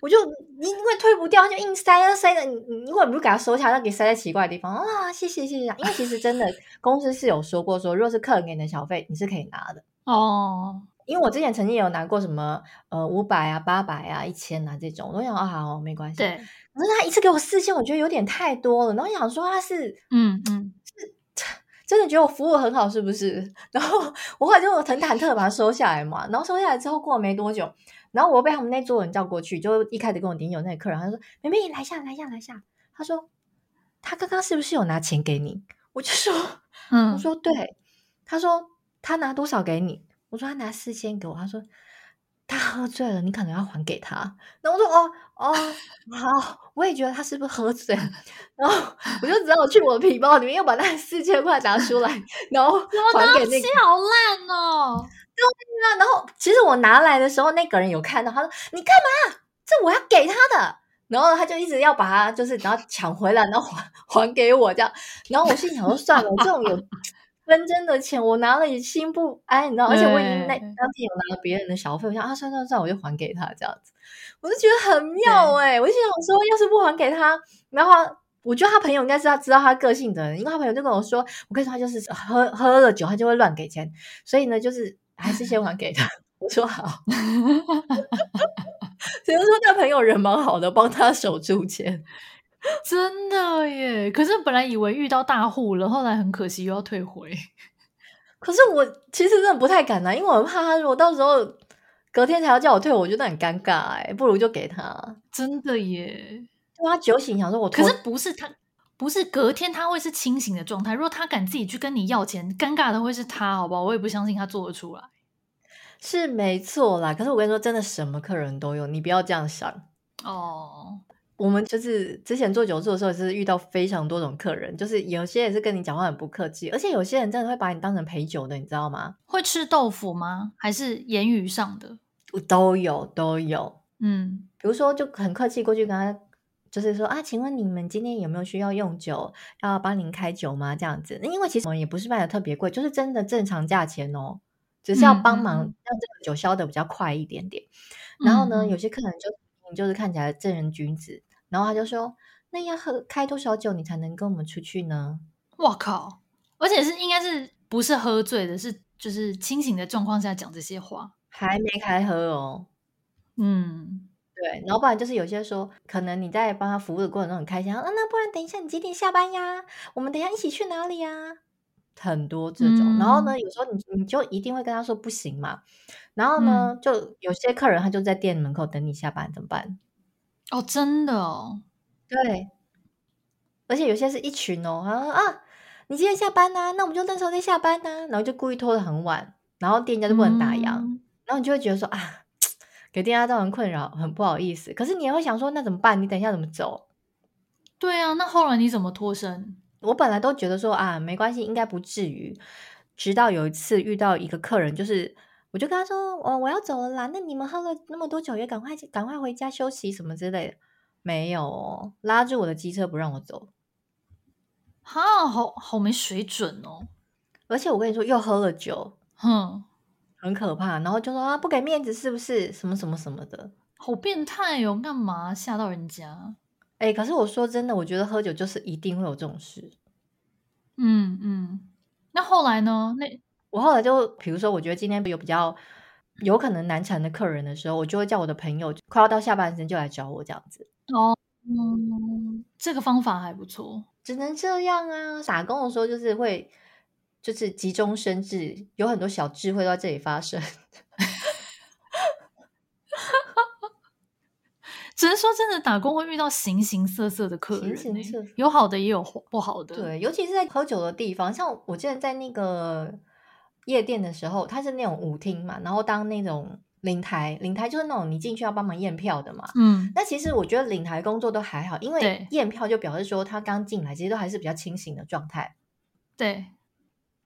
B: 我就因为推不掉，就硬塞啊塞的。你你如果不给他收起来，那给塞在奇怪的地方啊！谢谢谢谢。因为其实真的公司是有说过说，说如果是客人给你的小费，你是可以拿的哦。因为我之前曾经有拿过什么呃五百啊、八百啊、一千啊这种，我都想啊好没关系。对。可是他一次给我四千，我觉得有点太多了。然后想说他是嗯嗯是 真的觉得我服务很好是不是？然后我后来就很忐忑把它收下来嘛。然后收下来之后过了没多久。然后我又被他们那桌人叫过去，就一开始跟我顶酒那个客人，他说：“妹妹，来下来下来下。”他说：“他刚刚是不是有拿钱给你？”我就说：“嗯。”我说：“对。”他说：“他拿多少给你？”我说：“他拿四千给我。”他说。他喝醉了，你可能要还给他。然后我说：“哦哦，好。”我也觉得他是不是喝醉了？然后我就只好去我的皮包里面又把那四千块拿出来，然后还给那个。
A: 好烂哦！
B: 对啊，然后其实我拿来的时候，那个人有看到，他说：“你干嘛？这我要给他的。”然后他就一直要把它，就是然后抢回来，然后还还给我这样。然后我心里想说：“算了，这种有。”分真的钱，我拿了也心不安，你知道，而且我已经那当天有拿了别人的小费，我想啊，算算算，我就还给他这样子，我就觉得很妙哎、欸，我就想说，要是不还给他，然后我觉得他朋友应该是他知道他个性的人，因为他朋友就跟我说，我跟你说他就是喝喝了酒，他就会乱给钱，所以呢，就是还是先还给他。我说好 只能说那朋友人蛮好的，帮他守住钱。
A: 真的耶！可是本来以为遇到大户了，后来很可惜又要退回。
B: 可是我其实真的不太敢啊，因为我怕他如果到时候隔天才要叫我退，我觉得很尴尬哎，不如就给他。
A: 真的耶！
B: 他酒醒，想说我
A: 可是不是他，不是隔天他会是清醒的状态。如果他敢自己去跟你要钱，尴尬的会是他，好不好？我也不相信他做得出来。
B: 是没错啦，可是我跟你说，真的什么客人都有，你不要这样想
A: 哦。
B: 我们就是之前做酒促的时候，也是遇到非常多种客人，就是有些也是跟你讲话很不客气，而且有些人真的会把你当成陪酒的，你知道吗？
A: 会吃豆腐吗？还是言语上的？
B: 都有都有。
A: 嗯，
B: 比如说就很客气过去跟他，就是说啊，请问你们今天有没有需要用酒？要帮您开酒吗？这样子，因为其实我们也不是卖的特别贵，就是真的正常价钱哦，只是要帮忙让这个酒销的比较快一点点。嗯、然后呢，有些客人就就是看起来正人君子。然后他就说：“那要喝开多少酒你才能跟我们出去呢？”
A: 我靠！而且是应该是不是喝醉的，是就是清醒的状况下讲这些话，
B: 还没开喝哦。
A: 嗯，
B: 对。然后不然就是有些说，可能你在帮他服务的过程中很开心啊，那不然等一下你几点下班呀？我们等一下一起去哪里呀？很多这种。嗯、然后呢，有时候你你就一定会跟他说不行嘛。然后呢，嗯、就有些客人他就在店门口等你下班，怎么办？
A: 哦，真的哦，
B: 对，而且有些是一群哦，啊啊，你今天下班呢、啊？那我们就那时候再下班呢、啊，然后就故意拖得很晚，然后店家就不能打烊，嗯、然后你就会觉得说啊，给店家造成困扰，很不好意思。可是你也会想说，那怎么办？你等一下怎么走？
A: 对啊，那后来你怎么脱身？
B: 我本来都觉得说啊，没关系，应该不至于。直到有一次遇到一个客人，就是。我就跟他说：“哦，我要走了啦。那你们喝了那么多酒，也赶快赶快回家休息什么之类的。没有哦，拉住我的机车不让我走。
A: 哈，好好没水准哦。
B: 而且我跟你说，又喝了酒，
A: 哼，
B: 很可怕。然后就说啊，不给面子是不是？什么什么什么的，
A: 好变态哦！干嘛吓到人家？
B: 哎，可是我说真的，我觉得喝酒就是一定会有这种事。
A: 嗯嗯，那后来呢？那。
B: 我后来就，比如说，我觉得今天有比较有可能难缠的客人的时候，我就会叫我的朋友快要到下班时间就来找我这样子。
A: 哦，嗯，这个方法还不错，
B: 只能这样啊。打工的时候就是会，就是急中生智，有很多小智慧都在这里发生。
A: 只能说真的，打工会遇到形形色色的客人，形形色色有好的也有不好的。
B: 对，尤其是在喝酒的地方，像我记得在那个。夜店的时候，它是那种舞厅嘛，然后当那种领台，领台就是那种你进去要帮忙验票的嘛。
A: 嗯，
B: 那其实我觉得领台工作都还好，因为验票就表示说他刚进来，其实都还是比较清醒的状态。
A: 对，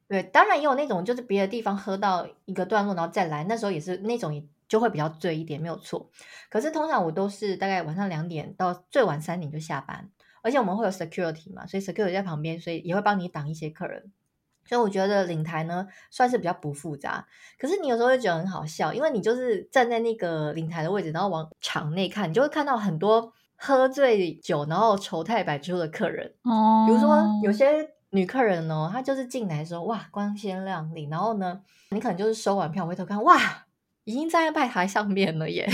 B: 对，当然也有那种就是别的地方喝到一个段落，然后再来，那时候也是那种就会比较醉一点，没有错。可是通常我都是大概晚上两点到最晚三点就下班，而且我们会有 security 嘛，所以 security 在旁边，所以也会帮你挡一些客人。所以我觉得领台呢算是比较不复杂，可是你有时候会觉得很好笑，因为你就是站在那个领台的位置，然后往场内看，你就会看到很多喝醉酒然后丑态百出的客人。
A: 哦，
B: 比如说有些女客人哦，她就是进来的时候哇光鲜亮丽，然后呢你可能就是收完票回头看哇已经站在拜台上面了耶，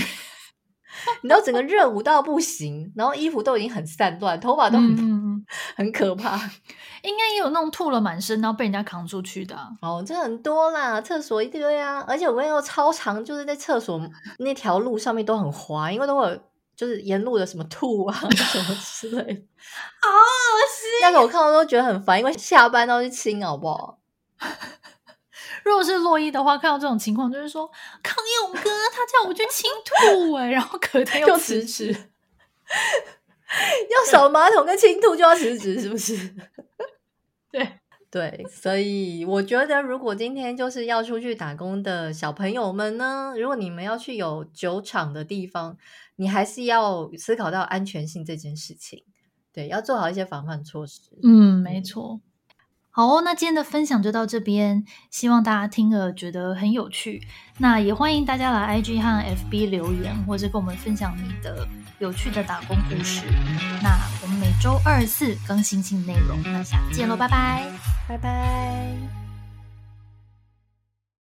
B: 你知道整个热舞到不行，然后衣服都已经很散乱，头发都很、
A: 嗯、
B: 很可怕。
A: 应该也有那种吐了满身，然后被人家扛出去的、啊。
B: 哦，这很多啦，厕所一堆啊，而且我跟你说，超长，就是在厕所那条路上面都很滑，因为都会有就是沿路的什么吐啊 什么之类的，
A: 好恶心。
B: 那个我看到都觉得很烦，因为下班都去清，好不好？
A: 如果是洛伊的话，看到这种情况，就是说康永哥他叫我去清吐哎，然后隔天又辞职，
B: 要扫马桶跟清吐就要辞职，是不是？
A: 对
B: 对，所以我觉得，如果今天就是要出去打工的小朋友们呢，如果你们要去有酒厂的地方，你还是要思考到安全性这件事情。对，要做好一些防范措施。
A: 嗯，没错。好哦，那今天的分享就到这边，希望大家听了觉得很有趣。那也欢迎大家来 IG 和 FB 留言，或者跟我们分享你的有趣的打工故事。那我们每周二四更新新内容，那下次见喽，拜拜，
B: 拜拜。